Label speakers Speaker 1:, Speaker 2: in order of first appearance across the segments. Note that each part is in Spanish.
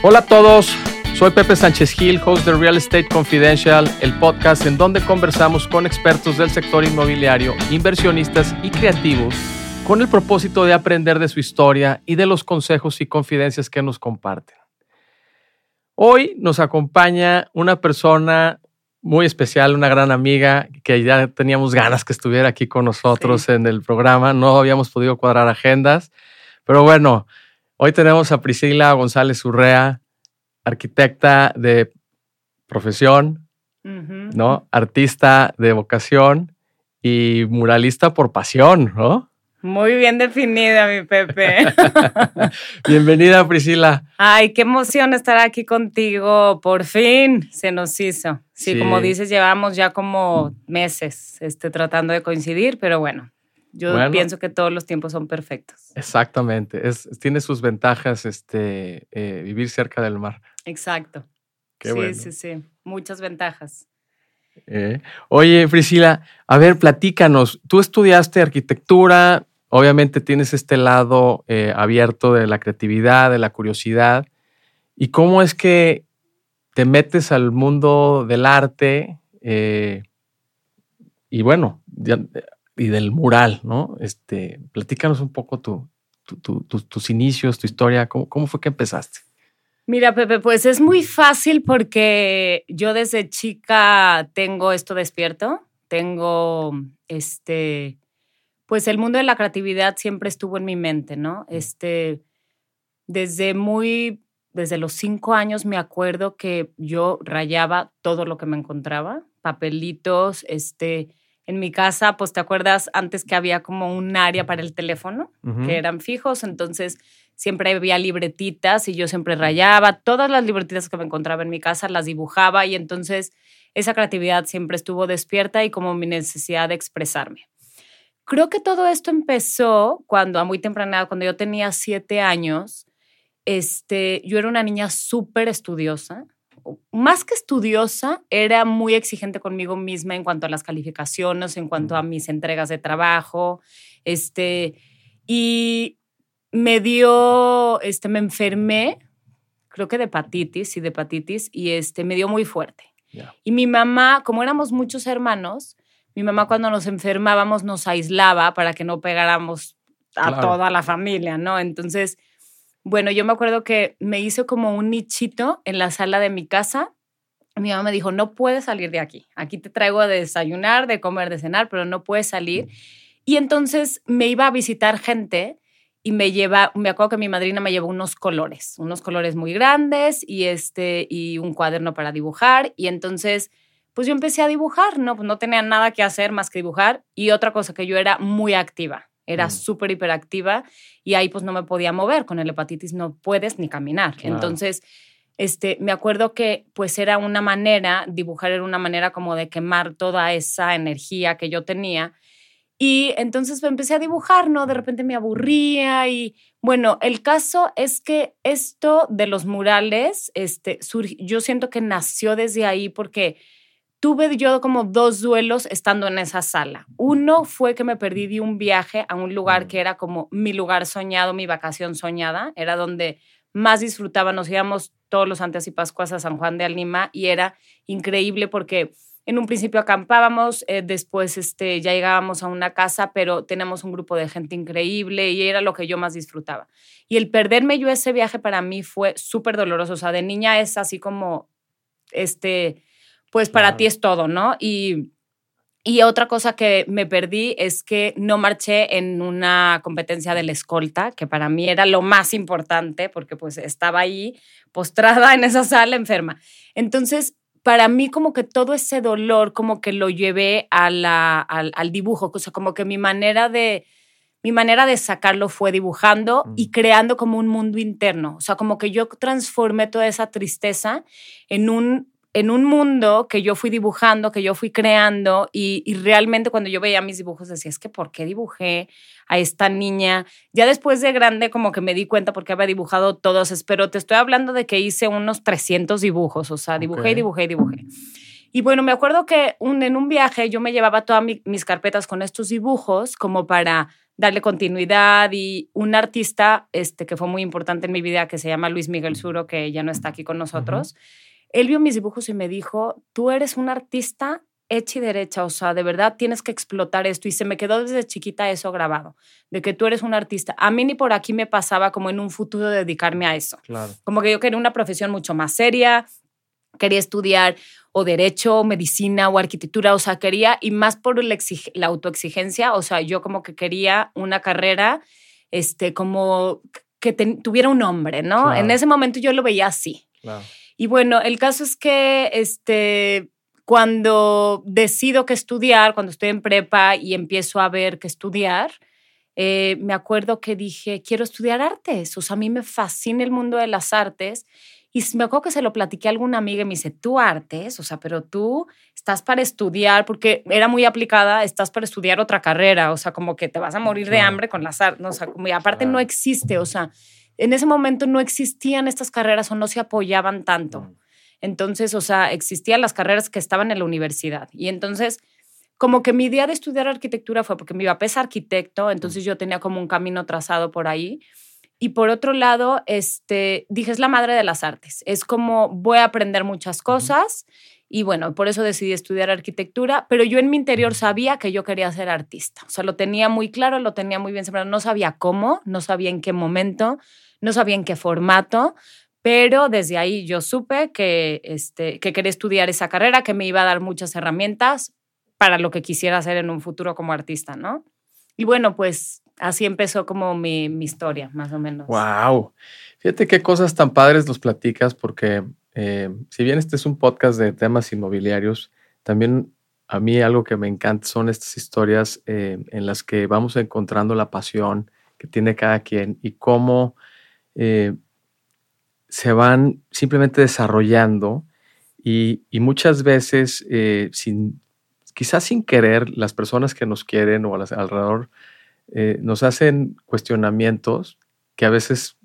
Speaker 1: Hola a todos, soy Pepe Sánchez Gil, host de Real Estate Confidential, el podcast en donde conversamos con expertos del sector inmobiliario, inversionistas y creativos con el propósito de aprender de su historia y de los consejos y confidencias que nos comparten. Hoy nos acompaña una persona muy especial, una gran amiga que ya teníamos ganas que estuviera aquí con nosotros en el programa. No habíamos podido cuadrar agendas, pero bueno, hoy tenemos a Priscila González Urrea, arquitecta de profesión, ¿no? Artista de vocación y muralista por pasión, ¿no?
Speaker 2: Muy bien definida, mi Pepe.
Speaker 1: Bienvenida, Priscila.
Speaker 2: Ay, qué emoción estar aquí contigo. Por fin se nos hizo. Sí, como dices, llevamos ya como meses este, tratando de coincidir, pero bueno, yo pienso que todos los tiempos son perfectos.
Speaker 1: Exactamente. Es, tiene sus ventajas este, eh, vivir cerca del mar.
Speaker 2: Exacto. sí, sí, sí. Muchas ventajas.
Speaker 1: Eh, oye, Priscila, a ver, platícanos. Tú estudiaste arquitectura, obviamente tienes este lado eh, abierto de la creatividad, de la curiosidad. ¿Y cómo es que te metes al mundo del arte eh, y bueno, y del mural, ¿no? Este, platícanos un poco tus inicios, tu historia, ¿cómo, ¿cómo fue que empezaste?
Speaker 2: Mira, Pepe, pues es muy fácil porque yo desde chica tengo esto despierto, tengo este, pues el mundo de la creatividad siempre estuvo en mi mente, ¿no? Este, desde muy, desde los cinco años me acuerdo que yo rayaba todo lo que me encontraba, papelitos, este, en mi casa, pues te acuerdas antes que había como un área para el teléfono, que eran fijos, entonces siempre había libretitas y yo siempre rayaba. Todas las libretitas que me encontraba en mi casa las dibujaba y entonces esa creatividad siempre estuvo despierta y como mi necesidad de expresarme. Creo que todo esto empezó cuando a muy temprana edad, cuando yo tenía siete años, este, yo era una niña súper estudiosa. Más que estudiosa, era muy exigente conmigo misma en cuanto a las calificaciones, en cuanto a mis entregas de trabajo. Este, y me dio, este, me enfermé, creo que de hepatitis y de hepatitis, y este, me dio muy fuerte. Y mi mamá, como éramos muchos hermanos, mi mamá cuando nos enfermábamos nos aislaba para que no pegáramos a toda la familia, ¿no? Entonces, bueno, yo me acuerdo que me hizo como un nichito en la sala de mi casa. Mi mamá me dijo, no puedes salir de aquí. Aquí te traigo de desayunar, de comer, de cenar, pero no puedes salir. Y entonces me iba a visitar gente y me lleva, me acuerdo que mi madrina me llevó unos colores, unos colores muy grandes y este y un cuaderno para dibujar y entonces pues yo empecé a dibujar, no pues no tenía nada que hacer más que dibujar y otra cosa que yo era muy activa, era mm. súper hiperactiva y ahí pues no me podía mover, con el hepatitis no puedes ni caminar. Entonces, este, me acuerdo que pues era una manera, dibujar era una manera como de quemar toda esa energía que yo tenía y entonces empecé a dibujar, ¿no? De repente me aburría y bueno, el caso es que esto de los murales, este, yo siento que nació desde ahí porque tuve yo como dos duelos estando en esa sala. Uno fue que me perdí de un viaje a un lugar que era como mi lugar soñado, mi vacación soñada, era donde más disfrutaba, nos íbamos todos los antes y pascuas a San Juan de Alnima y era increíble porque en un principio acampábamos, eh, después este, ya llegábamos a una casa, pero tenemos un grupo de gente increíble y era lo que yo más disfrutaba. Y el perderme yo ese viaje para mí fue súper doloroso. O sea, de niña es así como, este, pues para ti es todo, ¿no? Y, y otra cosa que me perdí es que no marché en una competencia de la escolta, que para mí era lo más importante, porque pues estaba ahí postrada en esa sala enferma. Entonces, para mí como que todo ese dolor como que lo llevé a la, al, al, dibujo, o sea, como que mi manera de, mi manera de sacarlo fue dibujando y creando como un mundo interno, o sea, como que yo transformé toda esa tristeza en un en un mundo que yo fui dibujando, que yo fui creando y, realmente cuando yo veía mis dibujos decía, es que ¿por qué dibujé a esta niña? Ya después de grande como que me di cuenta porque había dibujado todos, pero te estoy hablando de que hice unos 300 dibujos, o sea, dibujé y dibujé y dibujé. Y bueno, me acuerdo que un, en un viaje yo me llevaba todas mis carpetas con estos dibujos como para darle continuidad y un artista este, que fue muy importante en mi vida, que se llama Luis Miguel Suro, que ya no está aquí con nosotros, él vio mis dibujos y me dijo, tú eres un artista hecha y derecha, o sea, de verdad tienes que explotar esto. Y se me quedó desde chiquita eso grabado, de que tú eres un artista. A mí ni por aquí me pasaba como en un futuro dedicarme a eso.
Speaker 1: Claro.
Speaker 2: Como que yo quería una profesión mucho más seria, quería estudiar o derecho, o medicina o arquitectura, o sea, quería, y más por la, la autoexigencia, o sea, yo como que quería una carrera, este, como que tuviera un nombre, ¿no? En ese momento yo lo veía así.
Speaker 1: Claro.
Speaker 2: Y bueno, el caso es que, este, cuando decido que estudiar, cuando estoy en prepa y empiezo a ver que estudiar, eh, me acuerdo que dije, quiero estudiar artes, o sea, a mí me fascina el mundo de las artes. Y me acuerdo que se lo platiqué a alguna amiga y me dice, tú artes, o sea, pero tú estás para estudiar, porque era muy aplicada, estás para estudiar otra carrera, o sea, como que te vas a morir de hambre con las artes, o sea, como, y aparte no existe, o sea, en ese momento no existían estas carreras o no se apoyaban tanto. Entonces, o sea, existían las carreras que estaban en la universidad. Y entonces, como que mi idea de estudiar arquitectura fue porque mi papá es arquitecto, entonces yo tenía como un camino trazado por ahí. Y por otro lado, este, dije, es la madre de las artes. Es como voy a aprender muchas cosas y bueno, por eso decidí estudiar arquitectura, pero yo en mi interior sabía que yo quería ser artista. O sea, lo tenía muy claro, lo tenía muy bien sembrado. No sabía cómo, no sabía en qué momento, no sabía en qué formato, pero desde ahí yo supe que, este, que quería estudiar esa carrera, que me iba a dar muchas herramientas para lo que quisiera hacer en un futuro como artista, ¿no? Y bueno, pues así empezó como mi, historia, más o menos.
Speaker 1: ¡Wow! Fíjate qué cosas tan padres nos platicas, porque eh, si bien este es un podcast de temas inmobiliarios, también a mí algo que me encanta son estas historias eh, en las que vamos encontrando la pasión que tiene cada quien y cómo eh, se van simplemente desarrollando y, muchas veces, sin, quizás sin querer, las personas que nos quieren o alrededor nos hacen cuestionamientos que a veces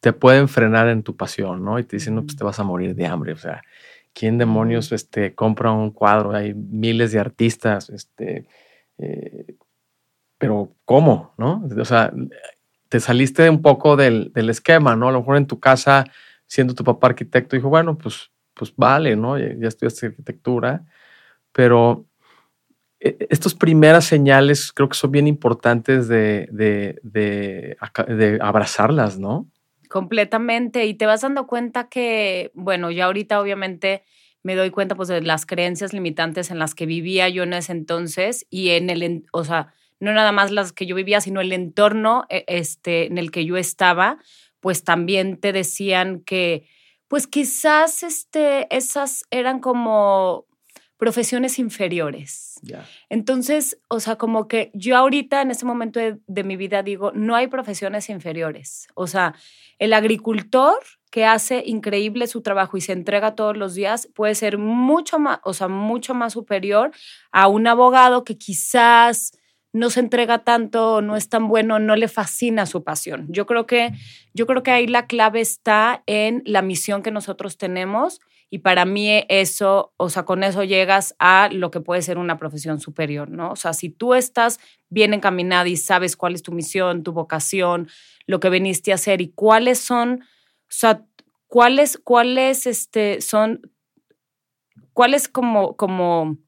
Speaker 1: te pueden frenar en tu pasión, ¿no? Y te dicen, no, pues te vas a morir de hambre. O sea, ¿quién demonios este, compra un cuadro? Hay miles de artistas, este, pero ¿cómo? ¿No? O sea, te saliste un poco del, esquema, ¿no? A lo mejor en tu casa, siendo tu papá arquitecto, dijo, bueno, pues, pues vale, ¿no? Ya, ya estudiaste arquitectura, pero e, estas primeras señales creo que son bien importantes de, de, de, abrazarlas, ¿no?
Speaker 2: Completamente. Y te vas dando cuenta que, bueno, ya ahorita obviamente me doy cuenta pues de las creencias limitantes en las que vivía yo en ese entonces y en el, o sea, no nada más las que yo vivía, sino el entorno e, este, en el que yo estaba, pues también te decían que, pues quizás este, esas eran como profesiones inferiores. Entonces, o sea, como que yo ahorita en este momento de, de, mi vida digo, no hay profesiones inferiores. O sea, el agricultor que hace increíble su trabajo y se entrega todos los días puede ser mucho más, o sea, mucho más superior a un abogado que quizás no se entrega tanto, no es tan bueno, no le fascina su pasión. Yo creo que, yo creo que ahí la clave está en la misión que nosotros tenemos y para mí eso, o sea, con eso llegas a lo que puede ser una profesión superior, ¿no? O sea, si tú estás bien encaminada y sabes cuál es tu misión, tu vocación, lo que viniste a hacer y cuáles son, o sea, cuáles, cuáles, este, son, cuáles como, como,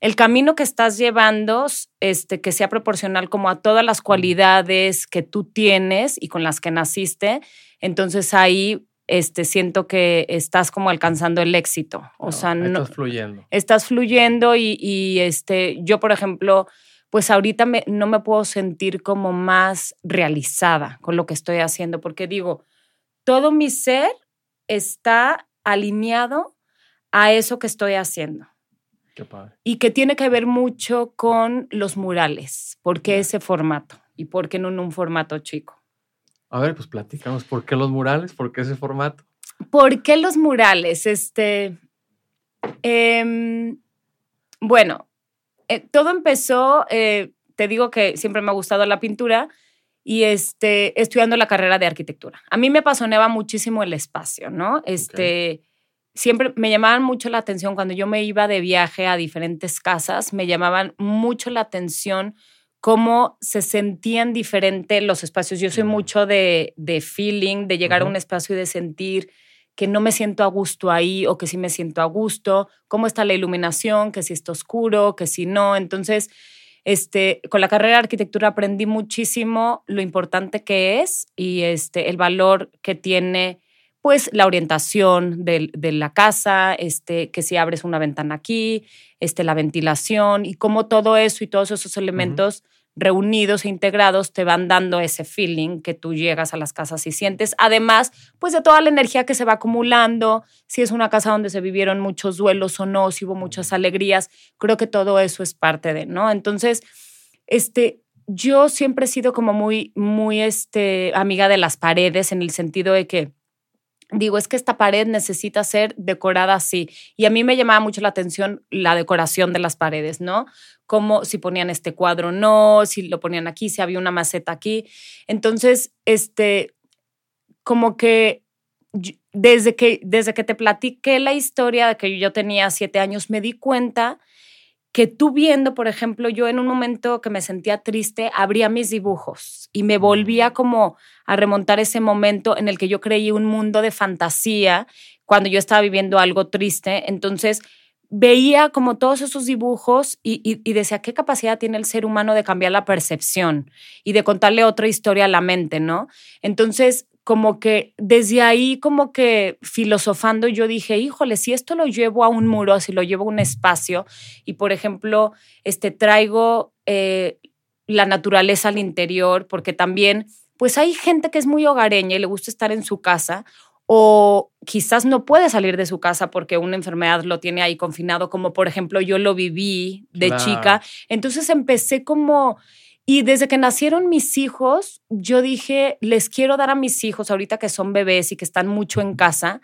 Speaker 2: el camino que estás llevando, este, que sea proporcional como a todas las cualidades que tú tienes y con las que naciste, entonces ahí este, siento que estás como alcanzando el éxito. O sea,
Speaker 1: no, estás fluyendo.
Speaker 2: Estás fluyendo y, este, yo, por ejemplo, pues ahorita no me puedo sentir como más realizada con lo que estoy haciendo, porque digo, todo mi ser está alineado a eso que estoy haciendo. Y que tiene que ver mucho con los murales. ¿Por qué ese formato? ¿Y por qué no en un formato chico?
Speaker 1: A ver, pues platícanos, ¿por qué los murales? ¿Por qué ese formato?
Speaker 2: ¿Por qué los murales? Este, em, bueno, eh, todo empezó, eh, te digo que siempre me ha gustado la pintura y este, estudiando la carrera de arquitectura. A mí me apasionaba muchísimo el espacio, ¿no? Este, siempre me llamaban mucho la atención cuando yo me iba de viaje a diferentes casas, me llamaban mucho la atención cómo se sentían diferentes los espacios. Yo soy mucho de, de feeling, de llegar a un espacio y de sentir que no me siento a gusto ahí o que sí me siento a gusto, cómo está la iluminación, que si está oscuro, que si no. Entonces, este, con la carrera de arquitectura aprendí muchísimo lo importante que es y este, el valor que tiene pues la orientación de, de, la casa, este, que si abres una ventana aquí, este, la ventilación y cómo todo eso y todos esos elementos reunidos e integrados te van dando ese feeling que tú llegas a las casas y sientes. Además, pues de toda la energía que se va acumulando, si es una casa donde se vivieron muchos duelos o no, si hubo muchas alegrías, creo que todo eso es parte de, ¿no? Entonces, este, yo siempre he sido como muy, muy, este, amiga de las paredes en el sentido de que digo, es que esta pared necesita ser decorada así. Y a mí me llamaba mucho la atención la decoración de las paredes, ¿no? Como si ponían este cuadro, no, si lo ponían aquí, si había una maceta aquí. Entonces, este, como que desde que, desde que te platiqué la historia de que yo tenía siete años, me di cuenta que tú viendo, por ejemplo, yo en un momento que me sentía triste, abría mis dibujos y me volvía como a remontar ese momento en el que yo creí un mundo de fantasía cuando yo estaba viviendo algo triste. Entonces veía como todos esos dibujos y, y, decía, ¿qué capacidad tiene el ser humano de cambiar la percepción y de contarle otra historia a la mente, ¿no? Entonces como que desde ahí, como que filosofando, yo dije, híjole, si esto lo llevo a un muro, si lo llevo a un espacio, y por ejemplo, este, traigo eh, la naturaleza al interior, porque también, pues hay gente que es muy hogareña y le gusta estar en su casa, o quizás no puede salir de su casa porque una enfermedad lo tiene ahí confinado, como por ejemplo yo lo viví de chica. Entonces empecé como y desde que nacieron mis hijos, yo dije, les quiero dar a mis hijos, ahorita que son bebés y que están mucho en casa,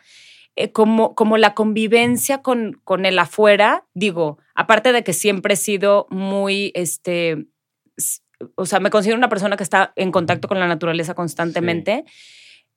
Speaker 2: eh, como, como la convivencia con, con el afuera. Digo, aparte de que siempre he sido muy, este, o sea, me considero una persona que está en contacto con la naturaleza constantemente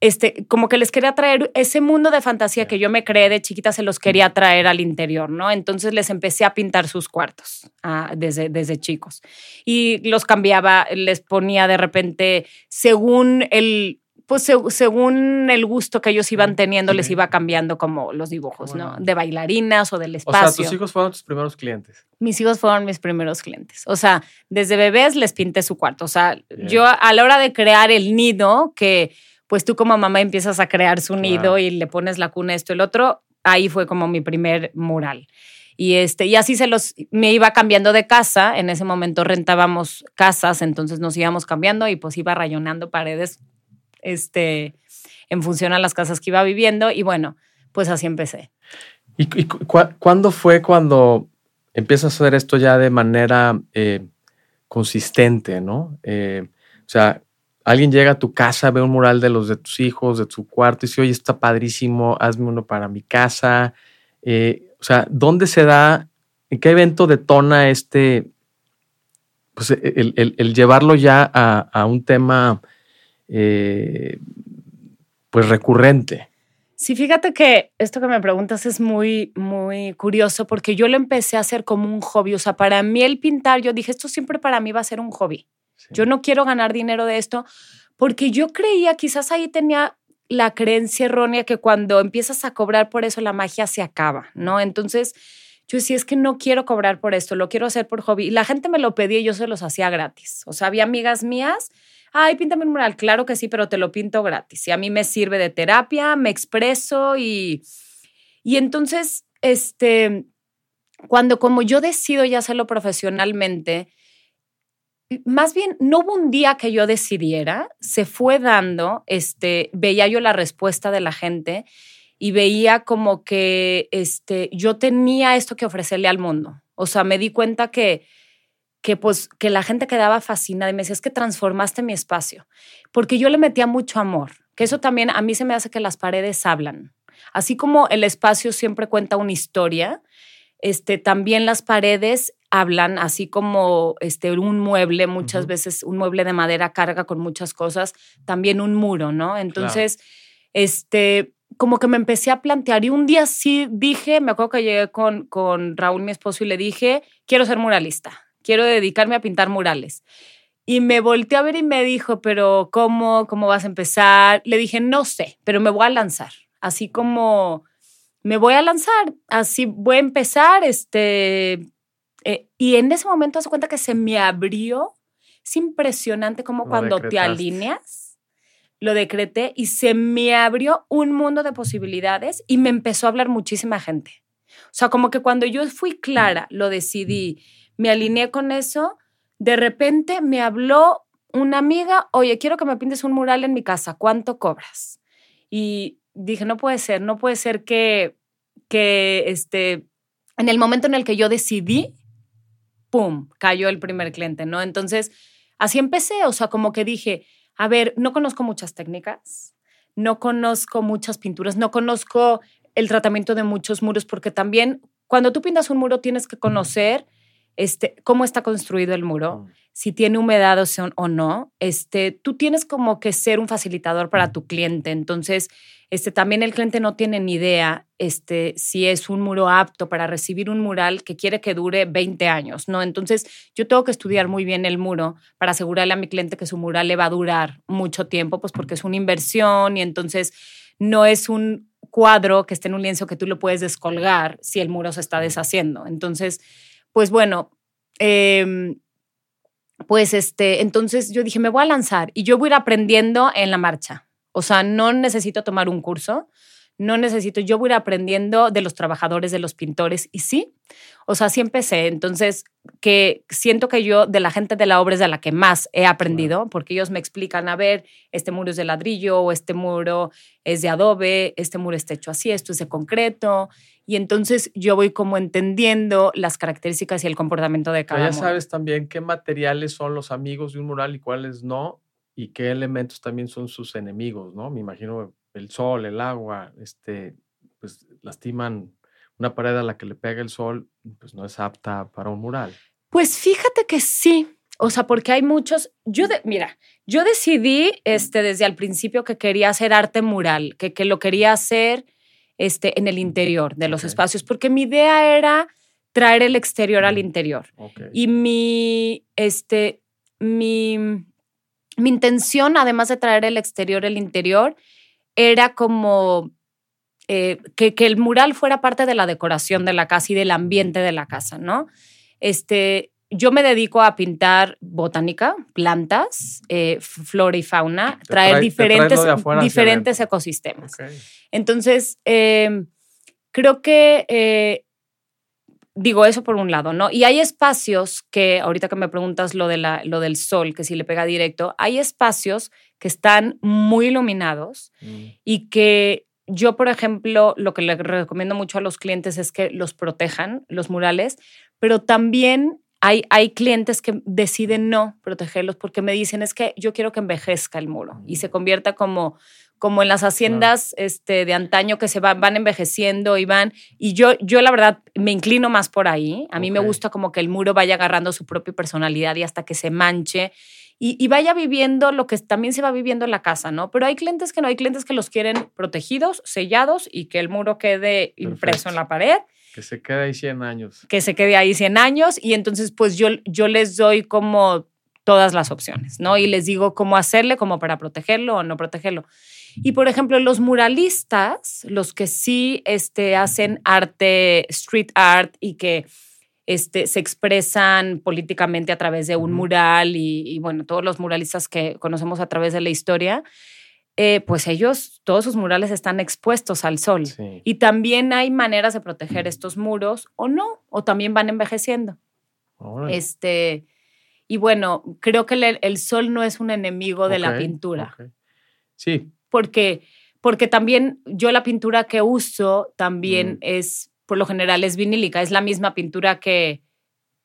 Speaker 2: este, como que les quería traer ese mundo de fantasía que yo me creé de chiquita, se los quería traer al interior, ¿no? Entonces les empecé a pintar sus cuartos ah, desde, desde chicos y los cambiaba, les ponía de repente según el, pues según el gusto que ellos iban teniendo, les iba cambiando como los dibujos, ¿no? De bailarinas o del espacio.
Speaker 1: O sea, tus hijos fueron tus primeros clientes.
Speaker 2: Mis hijos fueron mis primeros clientes. O sea, desde bebés les pinté su cuarto. O sea, yo a la hora de crear el nido, que pues tú como mamá empiezas a crear su nido y le pones la cuna, esto, el otro. Ahí fue como mi primer mural. Y, este, y así se los, me iba cambiando de casa. En ese momento rentábamos casas, entonces nos íbamos cambiando y pues iba rayonando paredes este, en función a las casas que iba viviendo. Y bueno, pues así empecé.
Speaker 1: ¿Y, cuándo fue cuando empiezas a hacer esto ya de manera eh, consistente, no? Eh, o sea, alguien llega a tu casa, ve un mural de los de tus hijos, de tu cuarto, y dice, oye, está padrísimo, hazme uno para mi casa. Eh, o sea, ¿dónde se da, en qué evento detona este, pues el, llevarlo ya a, un tema, eh, pues recurrente?
Speaker 2: Sí, fíjate que esto que me preguntas es muy, muy curioso porque yo lo empecé a hacer como un hobby. O sea, para mí el pintar, yo dije, esto siempre para mí va a ser un hobby. Yo no quiero ganar dinero de esto porque yo creía, quizás ahí tenía la creencia errónea que cuando empiezas a cobrar por eso la magia se acaba, ¿no? Entonces yo decía, es que no quiero cobrar por esto, lo quiero hacer por hobby. Y la gente me lo pedía y yo se los hacía gratis. O sea, había amigas mías, ay, píntame un mural, claro que sí, pero te lo pinto gratis. Y a mí me sirve de terapia, me expreso y, y entonces, este, cuando como yo decido ya hacerlo profesionalmente, más bien, no hubo un día que yo decidiera, se fue dando, este, veía yo la respuesta de la gente y veía como que este, yo tenía esto que ofrecerle al mundo. O sea, me di cuenta que, que, pues, que la gente quedaba fascinada y me decía, es que transformaste mi espacio, porque yo le metía mucho amor, que eso también a mí se me hace que las paredes hablan. Así como el espacio siempre cuenta una historia, este, también las paredes hablan, así como este, un mueble, muchas veces un mueble de madera carga con muchas cosas, también un muro, ¿no? Entonces, este, como que me empecé a plantear y un día sí dije, me acuerdo que llegué con, con Raúl, mi esposo, y le dije, quiero ser muralista quiero dedicarme a pintar murales. Y me volteó a ver y me dijo, pero ¿cómo? ¿Cómo vas a empezar? Le dije, no sé, pero me voy a lanzar. Así como me voy a lanzar, así voy a empezar, este... Eh, y en ese momento se cuenta que se me abrió. Es impresionante como cuando te alineas, lo decreté y se me abrió un mundo de posibilidades y me empezó a hablar muchísima gente. O sea, como que cuando yo fui clara, lo decidí, me alineé con eso, de repente me habló una amiga, oye, quiero que me pintes un mural en mi casa, ¿cuánto cobras? Y dije, no puede ser, no puede ser que, que este, en el momento en el que yo decidí, ¡pum!, cayó el primer cliente, ¿no? Entonces, así empecé, o sea, como que dije, a ver, no conozco muchas técnicas, no conozco muchas pinturas, no conozco el tratamiento de muchos muros, porque también cuando tú pintas un muro tienes que conocer este, cómo está construido el muro, si tiene humedad o, no. Este, tú tienes como que ser un facilitador para tu cliente. Entonces, este, también el cliente no tiene ni idea este, si es un muro apto para recibir un mural que quiere que dure 20 años, ¿no? Entonces, yo tengo que estudiar muy bien el muro para asegurarle a mi cliente que su mural le va a durar mucho tiempo, pues porque es una inversión y entonces no es un cuadro que esté en un lienzo que tú lo puedes descolgar si el muro se está deshaciendo. Entonces, pues bueno, em, pues este, entonces yo dije, me voy a lanzar y yo voy a ir aprendiendo en la marcha. O sea, no necesito tomar un curso, no necesito, yo voy a ir aprendiendo de los trabajadores, de los pintores, y sí, o sea, sí empecé. Entonces, que siento que yo de la gente de la obra es de la que más he aprendido, porque ellos me explican, a ver, este muro es de ladrillo, o este muro es de adobe, este muro está hecho así, esto es de concreto, y entonces yo voy como entendiendo las características y el comportamiento de cada
Speaker 1: Ya sabes también qué materiales son los amigos de un mural y cuáles no, y qué elementos también son sus enemigos, ¿no? Me imagino el sol, el agua, este, pues lastiman una pared a la que le pega el sol, pues no es apta para un mural.
Speaker 2: Pues fíjate que sí. O sea, porque hay muchos. Yo, de, mira, yo decidí este, desde el principio que quería hacer arte mural, que, que lo quería hacer este, en el interior de los espacios, porque mi idea era traer el exterior al interior. Y mi, este, mi, mi intención, además de traer el exterior al interior, era como eh, que, que, el mural fuera parte de la decoración de la casa y del ambiente de la casa, ¿no? Este, yo me dedico a pintar botánica, plantas, eh, flora y fauna, traer diferentes, diferentes ecosistemas. Entonces, em, creo que, eh, digo eso por un lado, ¿no? Y hay espacios que, ahorita que me preguntas lo, de la, lo del sol, que si le pega directo, hay espacios que están muy iluminados mm. y que yo, por ejemplo, lo que le recomiendo mucho a los clientes es que los protejan, los murales, pero también hay, hay clientes que deciden no protegerlos porque me dicen es que yo quiero que envejezca el muro y se convierta como, como en las haciendas este, de antaño que se van, van envejeciendo y van. Y yo, yo la verdad me inclino más por ahí. A mí me gusta como que el muro vaya agarrando su propia personalidad y hasta que se manche. Y, y, vaya viviendo lo que también se va viviendo en la casa, ¿no? Pero hay clientes que no, hay clientes que los quieren protegidos, sellados y que el muro quede impreso en la pared.
Speaker 1: Que se quede ahí 100 años.
Speaker 2: Que se quede ahí 100 años y entonces pues yo, yo les doy como todas las opciones, ¿no? Y les digo cómo hacerle, como para protegerlo o no protegerlo. Y por ejemplo, los muralistas, los que sí este, hacen arte, street art y que este, se expresan políticamente a través de un mural y, y, bueno, todos los muralistas que conocemos a través de la historia, eh, pues ellos, todos sus murales están expuestos al sol. Y también hay maneras de proteger estos muros o no, o también van envejeciendo. Este, y bueno, creo que el, sol no es un enemigo de la pintura.
Speaker 1: Sí.
Speaker 2: Porque, porque también yo la pintura que uso también mm. es, por lo general, es vinílica, es la misma pintura que,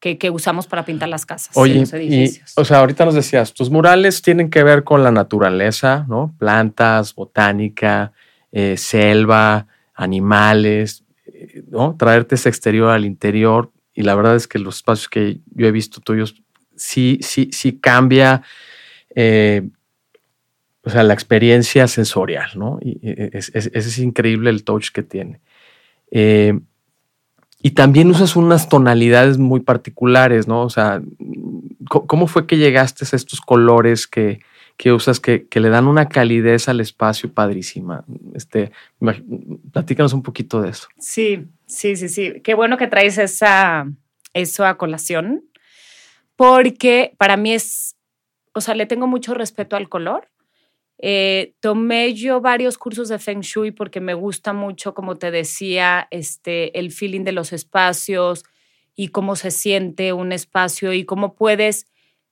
Speaker 2: que, usamos para pintar las casas.
Speaker 1: Oye, los edificios. o sea, ahorita nos decías, tus murales tienen que ver con la naturaleza, ¿no? Plantas, botánica, eh, selva, animales, eh, ¿no? Traerte ese exterior al interior. Y la verdad es que los espacios que yo he visto tuyos sí, sí, sí cambia. Eh, o sea, la experiencia sensorial, ¿no? Y es, es, es, increíble el touch que tiene. Y también usas unas tonalidades muy particulares, ¿no? O sea, ¿cómo fue que llegaste a estos colores que, que usas que, que, le dan una calidez al espacio padrísima? Este, platícanos un poquito de eso.
Speaker 2: Sí, sí, sí, sí. Qué bueno que traes esa, eso a colación, porque para mí es, o sea, le tengo mucho respeto al color eh, tomé yo varios cursos de Feng Shui porque me gusta mucho, como te decía, este, el feeling de los espacios y cómo se siente un espacio y cómo puedes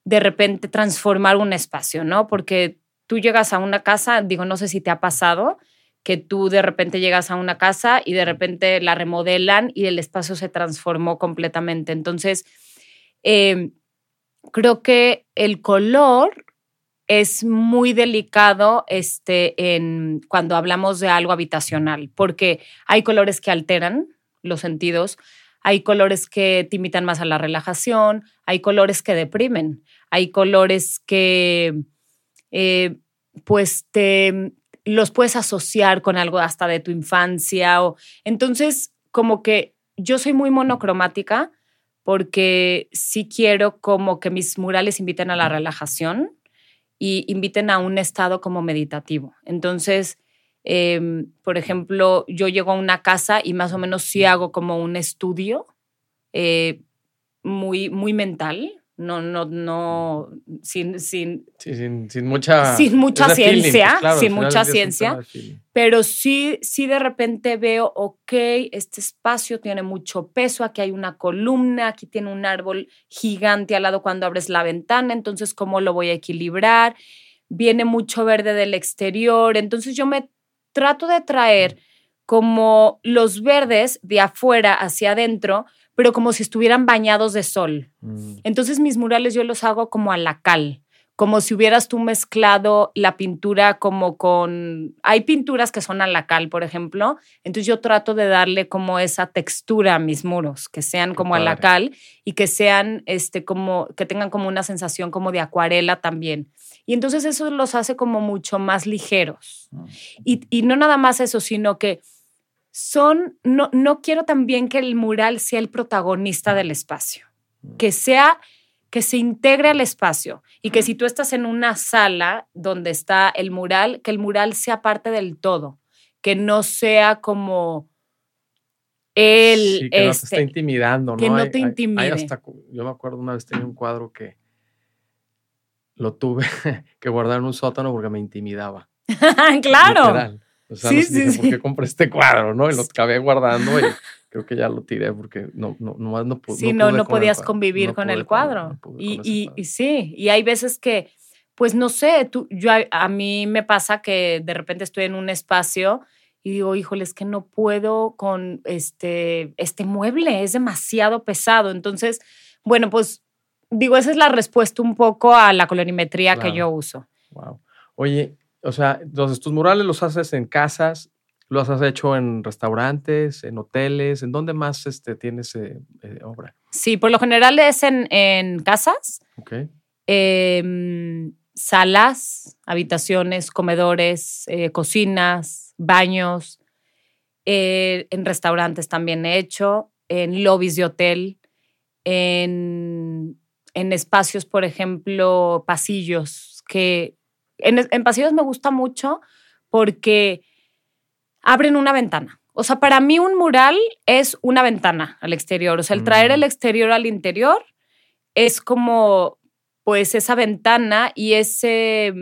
Speaker 2: de repente transformar un espacio, ¿no? Porque tú llegas a una casa, digo, no sé si te ha pasado, que tú de repente llegas a una casa y de repente la remodelan y el espacio se transformó completamente. Entonces, eh, creo que el color es muy delicado este, en, cuando hablamos de algo habitacional, porque hay colores que alteran los sentidos, hay colores que te imitan más a la relajación, hay colores que deprimen, hay colores que eh, pues te los puedes asociar con algo hasta de tu infancia. O, entonces, como que yo soy muy monocromática porque sí quiero como que mis murales inviten a la relajación y inviten a un estado como meditativo. Entonces, em, por ejemplo, yo llego a una casa y más o menos sí hago como un estudio eh, muy, muy mental, no, no, no, sin, sin,
Speaker 1: sin, sin, mucha,
Speaker 2: sin mucha ciencia, pues, sin mucha ciencia, pero sí, sí de repente veo, ok, este espacio tiene mucho peso, aquí hay una columna, aquí tiene un árbol gigante al lado cuando abres la ventana, entonces, ¿cómo lo voy a equilibrar? Viene mucho verde del exterior, entonces yo me trato de traer como los verdes de afuera hacia adentro, pero como si estuvieran bañados de sol. Mm. Entonces mis murales yo los hago como a la cal, como si hubieras tú mezclado la pintura como con... Hay pinturas que son a la cal, por ejemplo, entonces yo trato de darle como esa textura a mis muros, que sean como a la cal y que sean, este, como, que tengan como una sensación como de acuarela también. Y entonces eso los hace como mucho más ligeros. Ah, y, y no nada más eso, sino que son, no, no quiero también que el mural sea el protagonista del espacio, mm. que sea, que se integre al espacio y que si tú estás en una sala donde está el mural, que el mural sea parte del todo, que no sea como él.
Speaker 1: que no te está este, intimidando, ¿no?
Speaker 2: Que no te intimide.
Speaker 1: yo me acuerdo una vez tenía un cuadro que lo tuve que guardar en un sótano porque me intimidaba.
Speaker 2: claro.
Speaker 1: O sea, sí, sí, ¿por qué compré este cuadro? ¿no? Y lo acabé guardando y creo que ya lo tiré porque no, no, no, no,
Speaker 2: sí, no, no, podías convivir con el cuadro. y, y, sí, y hay veces que, pues no sé, tú, yo, a, mí me pasa que de repente estoy en un espacio y digo, híjole, es que no puedo con este, este mueble, es demasiado pesado. Entonces, bueno, pues digo, esa es la respuesta un poco a la colorimetría que yo uso.
Speaker 1: Wow. Oye, o sea, entonces tus murales los haces en casas, los has hecho en restaurantes, en hoteles, ¿en dónde más este, tienes eh, eh, obra?
Speaker 2: Sí, por lo general es en, casas. Em, salas, habitaciones, comedores, eh, cocinas, baños. en restaurantes también he hecho, en lobbies de hotel, en, en espacios, por ejemplo, pasillos que en, pasillos me gusta mucho porque abren una ventana. O sea, para mí un mural es una ventana al exterior. O sea, el traer el mm. exterior al interior es como, pues, esa ventana y ese,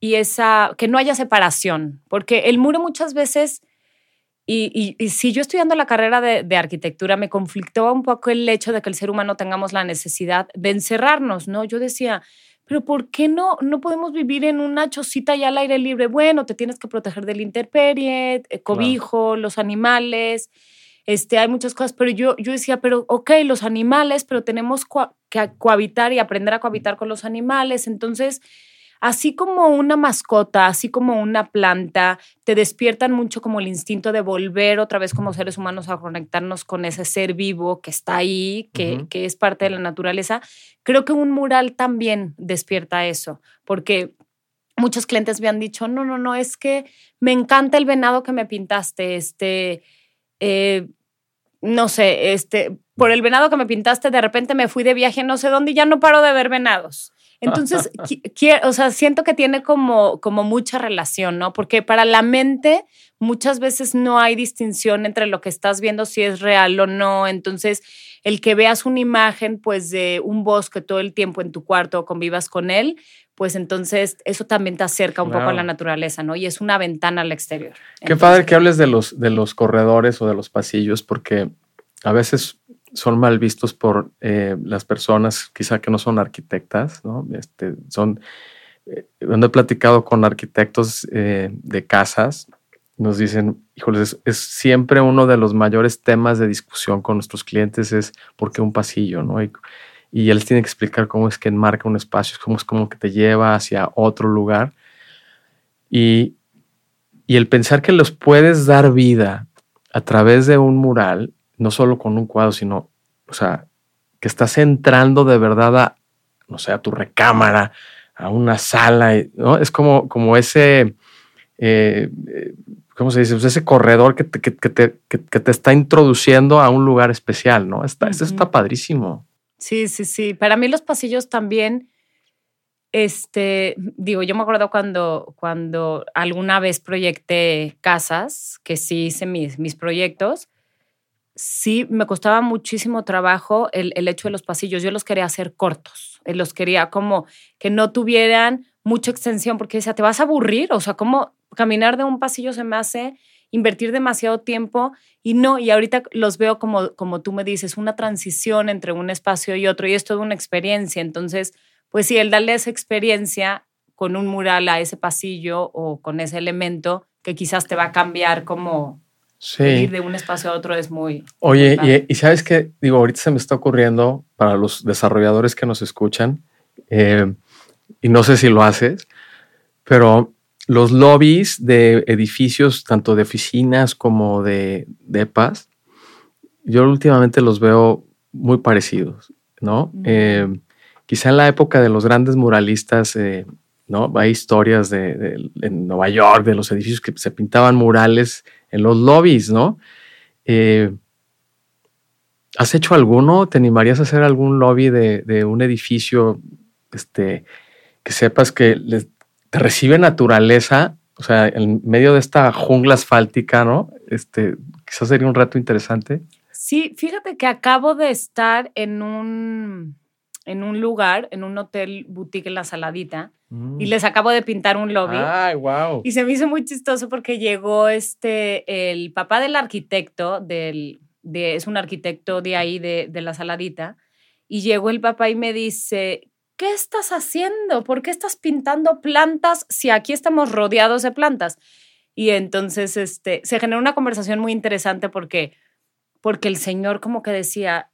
Speaker 2: y esa, que no haya separación. Porque el muro muchas veces, y, si yo estudiando la carrera de, de, arquitectura, me conflictó un poco el hecho de que el ser humano tengamos la necesidad de encerrarnos, ¿no? Yo decía, pero ¿por qué no, no podemos vivir en una chocita ya al aire libre? Bueno, te tienes que proteger del interperie, eh, cobijo, los animales, este, hay muchas cosas, pero yo, yo decía, pero ok, los animales, pero tenemos que cohabitar y aprender a cohabitar con los animales, entonces así como una mascota, así como una planta, te despiertan mucho como el instinto de volver otra vez como seres humanos a conectarnos con ese ser vivo que está ahí, que, que es parte de la naturaleza. Creo que un mural también despierta eso, porque muchos clientes me han dicho, no, no, no, es que me encanta el venado que me pintaste, este... Eh, no sé, este, por el venado que me pintaste, de repente me fui de viaje no sé dónde y ya no paro de ver venados. Entonces, o sea, siento que tiene como, como mucha relación, ¿no? Porque para la mente muchas veces no hay distinción entre lo que estás viendo si es real o no. Entonces, el que veas una imagen, pues, de un bosque todo el tiempo en tu cuarto o convivas con él, pues entonces eso también te acerca un poco a la naturaleza, ¿no? Y es una ventana al exterior.
Speaker 1: Qué padre que hables de los, de los corredores o de los pasillos, porque a veces son mal vistos por eh, las personas quizá que no son arquitectas, ¿no? Este, son, eh, he platicado con arquitectos eh, de casas, nos dicen, híjoles, es, siempre uno de los mayores temas de discusión con nuestros clientes es por qué un pasillo, ¿no? Y, y él tiene que explicar cómo es que enmarca un espacio, cómo es como que te lleva hacia otro lugar. Y, y el pensar que los puedes dar vida a través de un mural no solo con un cuadro, sino, o sea, que estás entrando de verdad a, no sé, a tu recámara, a una sala, ¿no? Es como, como ese, eh, ¿cómo se dice? Pues ese corredor que te, que, te, que, te, está introduciendo a un lugar especial, ¿no? Está, Eso está padrísimo.
Speaker 2: Sí, sí, sí. Para mí los pasillos también, este, digo, yo me acuerdo cuando, cuando alguna vez proyecté casas, que sí hice mis, mis proyectos, sí me costaba muchísimo trabajo el, hecho de los pasillos. Yo los quería hacer cortos, eh, los quería como que no tuvieran mucha extensión, porque decía, te vas a aburrir, o sea, como caminar de un pasillo se me hace invertir demasiado tiempo y no, y ahorita los veo como, como tú me dices, una transición entre un espacio y otro y es toda una experiencia. Entonces, pues sí, el darle esa experiencia con un mural a ese pasillo o con ese elemento que quizás te va a cambiar como Ir de un espacio a otro es muy...
Speaker 1: Oye, y, sabes que, digo, ahorita se me está ocurriendo para los desarrolladores que nos escuchan, eh, y no sé si lo haces, pero los lobbies de edificios, tanto de oficinas como de depas, yo últimamente los veo muy parecidos, ¿no? Eh, quizá en la época de los grandes muralistas, eh, ¿no? Hay historias de, en Nueva York, de los edificios que se pintaban murales en los lobbies, ¿no? Eh, ¿Has hecho alguno? ¿Te animarías a hacer algún lobby de, un edificio este, que sepas que te recibe naturaleza? O sea, en medio de esta jungla asfáltica, ¿no? Este, quizás sería un reto interesante.
Speaker 2: Sí, fíjate que acabo de estar en un, en un lugar, en un hotel boutique en la Saladita, y mm. les acabo de pintar un lobby.
Speaker 1: Ay, wow.
Speaker 2: Y se me hizo muy chistoso porque llegó este, el papá del arquitecto, del, de, es un arquitecto de ahí, de, de la saladita, y llegó el papá y me dice, ¿qué estás haciendo? ¿Por qué estás pintando plantas si aquí estamos rodeados de plantas? Y entonces este, se generó una conversación muy interesante porque, porque el señor como que decía,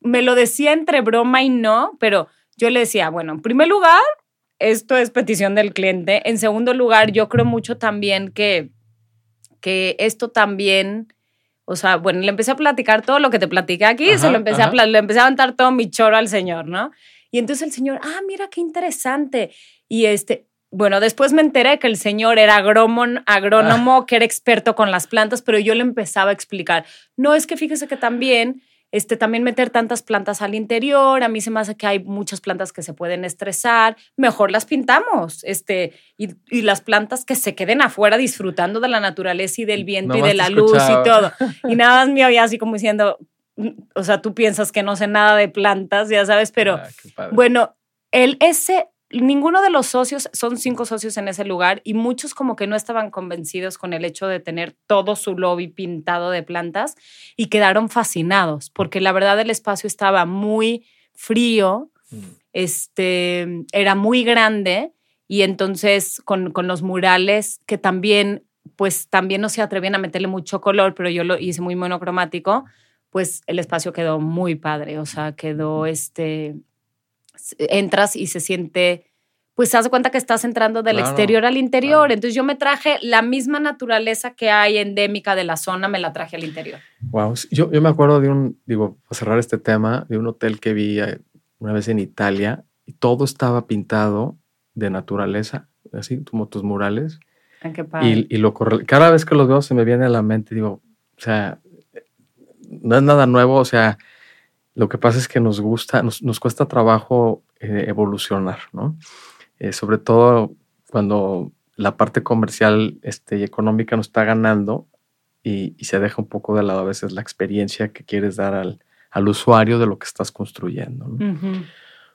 Speaker 2: me lo decía entre broma y no, pero yo le decía, bueno, en primer lugar, esto es petición del cliente. En segundo lugar, yo creo mucho también que, que esto también, o sea, bueno, le empecé a platicar todo lo que te platiqué aquí, se lo empecé a, le empecé a aventar todo mi choro al señor, ¿no? Y entonces el señor, ah, mira qué interesante. Y este, bueno, después me enteré que el señor era agrónomo, agrónomo ah. que era experto con las plantas, pero yo le empezaba a explicar, no es que fíjese que también este, también meter tantas plantas al interior, a mí se me hace que hay muchas plantas que se pueden estresar, mejor las pintamos, este, y, las plantas que se queden afuera disfrutando de la naturaleza y del viento y de la luz y todo. Y nada más me había así como diciendo, o sea, tú piensas que no sé nada de plantas, ya sabes, pero ah, bueno, el, ese, ninguno de los socios, son cinco socios en ese lugar y muchos como que no estaban convencidos con el hecho de tener todo su lobby pintado de plantas y quedaron fascinados porque la verdad el espacio estaba muy frío, mm. este, era muy grande y entonces con, con los murales que también, pues también no se atrevían a meterle mucho color, pero yo lo hice muy monocromático, pues el espacio quedó muy padre, o sea, quedó este entras y se siente, pues se hace cuenta que estás entrando del exterior al interior. Entonces yo me traje la misma naturaleza que hay endémica de la zona, me la traje al interior.
Speaker 1: Wow, yo, yo me acuerdo de un, digo, para cerrar este tema, de un hotel que vi eh, una vez en Italia y todo estaba pintado de naturaleza, así como tus murales.
Speaker 2: Ah, qué padre.
Speaker 1: Y, y lo cada vez que los veo se me viene a la mente, digo, o sea, no es nada nuevo, o sea, lo que pasa es que nos gusta, nos, cuesta trabajo eh, evolucionar, ¿no? Eh, sobre todo cuando la parte comercial este, y económica nos está ganando y, se deja un poco de lado a veces la experiencia que quieres dar al, usuario de lo que estás construyendo.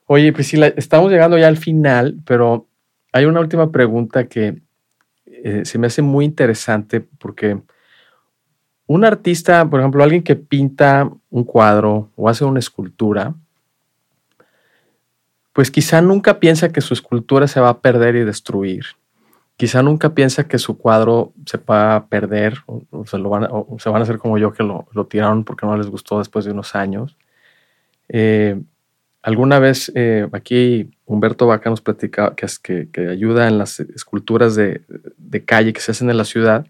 Speaker 1: Oye, Priscila, estamos llegando ya al final, pero hay una última pregunta que eh, se me hace muy interesante porque un artista, por ejemplo, alguien que pinta un cuadro o hace una escultura, pues quizá nunca piensa que su escultura se va a perder y destruir. Quizá nunca piensa que su cuadro se va a perder o, se, lo van, a hacer como yo que lo, tiraron porque no les gustó después de unos años. Eh, alguna vez eh, aquí Humberto Vaca nos platicaba que, ayuda en las esculturas de, calle que se hacen en la ciudad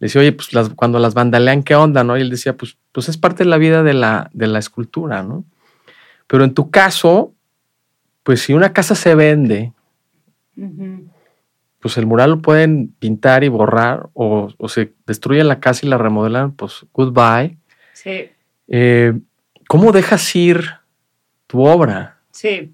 Speaker 1: le decía, oye, pues cuando las vandalean, ¿qué onda? ¿no? Y él decía, pues, pues es parte de la vida de la, de la escultura, ¿no? Pero en tu caso, pues si una casa se vende, pues el mural lo pueden pintar y borrar, o, se destruye la casa y la remodelan, pues goodbye.
Speaker 2: Sí.
Speaker 1: Eh, ¿Cómo dejas ir tu obra?
Speaker 2: Sí.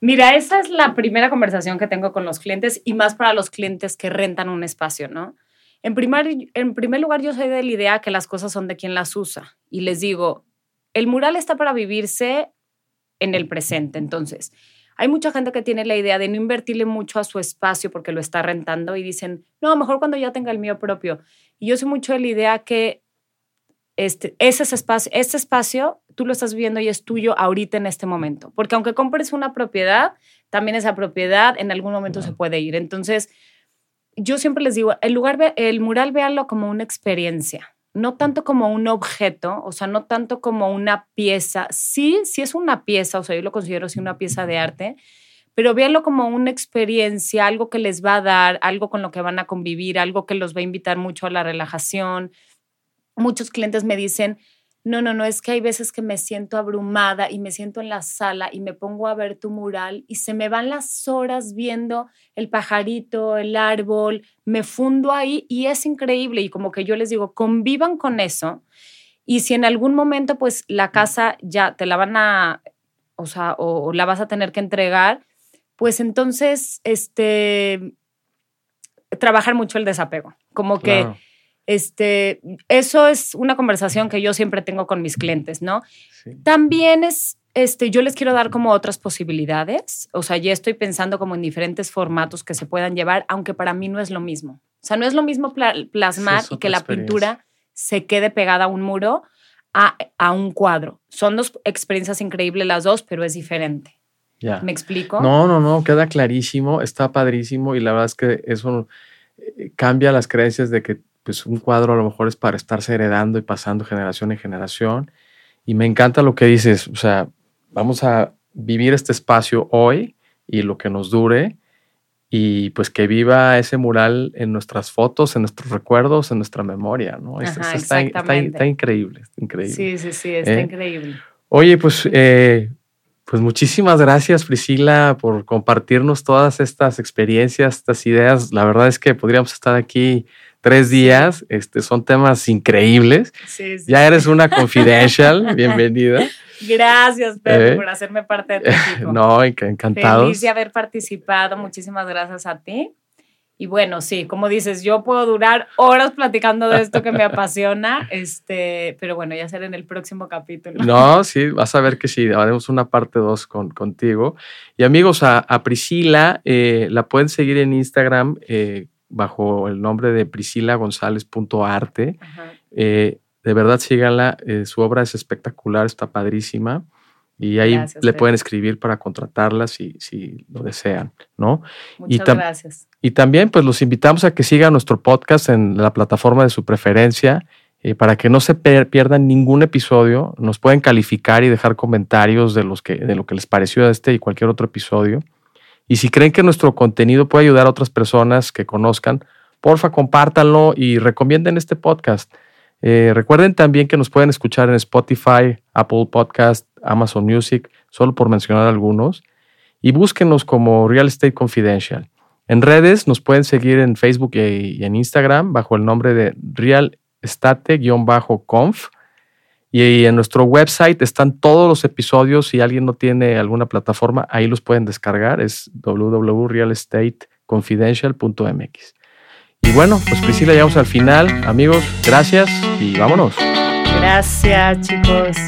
Speaker 2: Mira, esa es la primera conversación que tengo con los clientes y más para los clientes que rentan un espacio, ¿no? En primer, en primer lugar, yo soy de la idea que las cosas son de quien las usa. Y les digo, el mural está para vivirse en el presente. Entonces, hay mucha gente que tiene la idea de no invertirle mucho a su espacio porque lo está rentando y dicen, no, mejor cuando ya tenga el mío propio. Y yo soy mucho de la idea que este, ese espacio, este espacio tú lo estás viviendo y es tuyo ahorita en este momento. Porque aunque compres una propiedad, también esa propiedad en algún momento se puede ir. Entonces, yo siempre les digo, el lugar, el mural véanlo como una experiencia, no tanto como un objeto, o sea, no tanto como una pieza. Sí, sí es una pieza, o sea, yo lo considero así una pieza de arte, pero véanlo como una experiencia, algo que les va a dar, algo con lo que van a convivir, algo que los va a invitar mucho a la relajación. Muchos clientes me dicen, no, no, no, es que hay veces que me siento abrumada y me siento en la sala y me pongo a ver tu mural y se me van las horas viendo el pajarito, el árbol, me fundo ahí y es increíble y como que yo les digo, convivan con eso y si en algún momento pues la casa ya te la van a, o sea, o, la vas a tener que entregar, pues entonces, este, trabajar mucho el desapego, como que este, eso es una conversación que yo siempre tengo con mis clientes, ¿no? También es, este, yo les quiero dar como otras posibilidades, o sea, ya estoy pensando como en diferentes formatos que se puedan llevar, aunque para mí no es lo mismo. O sea, no es lo mismo plasmar y que la pintura se quede pegada a un muro a, a, un cuadro. Son dos experiencias increíbles las dos, pero es diferente.
Speaker 1: Ya.
Speaker 2: ¿Me explico?
Speaker 1: No, no, no, queda clarísimo, está padrísimo y la verdad es que eso eh, cambia las creencias de que pues un cuadro a lo mejor es para estarse heredando y pasando generación en generación. Y me encanta lo que dices, o sea, vamos a vivir este espacio hoy y lo que nos dure y pues que viva ese mural en nuestras fotos, en nuestros recuerdos, en nuestra memoria, ¿no?
Speaker 2: está,
Speaker 1: está, increíble, increíble.
Speaker 2: Sí, sí, sí, está ¿Eh? increíble.
Speaker 1: Oye, pues, eh, pues muchísimas gracias Priscila por compartirnos todas estas experiencias, estas ideas. La verdad es que podríamos estar aquí tres días. Este, son temas increíbles. ya eres una confidential. Bienvenida.
Speaker 2: Gracias, Pedro, eh. por hacerme parte de tu equipo.
Speaker 1: No, encantado.
Speaker 2: Feliz de haber participado. Muchísimas gracias a ti. Y bueno, sí, como dices, yo puedo durar horas platicando de esto que me apasiona, este, pero bueno, ya será en el próximo capítulo.
Speaker 1: No, sí, vas a ver que sí, haremos una parte dos con, contigo. Y amigos, a, Priscila eh, la pueden seguir en Instagram eh, bajo el nombre de priscilagonzález.arte. Eh, de verdad, síganla. Eh, su obra es espectacular, está padrísima. Y ahí le pueden escribir para contratarla si, si lo desean, ¿no?
Speaker 2: Muchas gracias.
Speaker 1: Y también, pues, los invitamos a que sigan nuestro podcast en la plataforma de su preferencia. Eh, para que no se pierdan ningún episodio, nos pueden calificar y dejar comentarios de, los que, de lo que les pareció este y cualquier otro episodio. Y si creen que nuestro contenido puede ayudar a otras personas que conozcan, porfa, compártanlo y recomienden este podcast. Eh, recuerden también que nos pueden escuchar en Spotify, Apple Podcast, Amazon Music, solo por mencionar algunos. Y búsquenos como Real Estate Confidential. En redes nos pueden seguir en Facebook y en Instagram bajo el nombre de Real Estate-conf. Y en nuestro website están todos los episodios. Si alguien no tiene alguna plataforma, ahí los pueden descargar. Es www.realestateconfidential.mx. Y bueno, pues Priscila, llegamos al final. Amigos, gracias y vámonos.
Speaker 2: Gracias, chicos.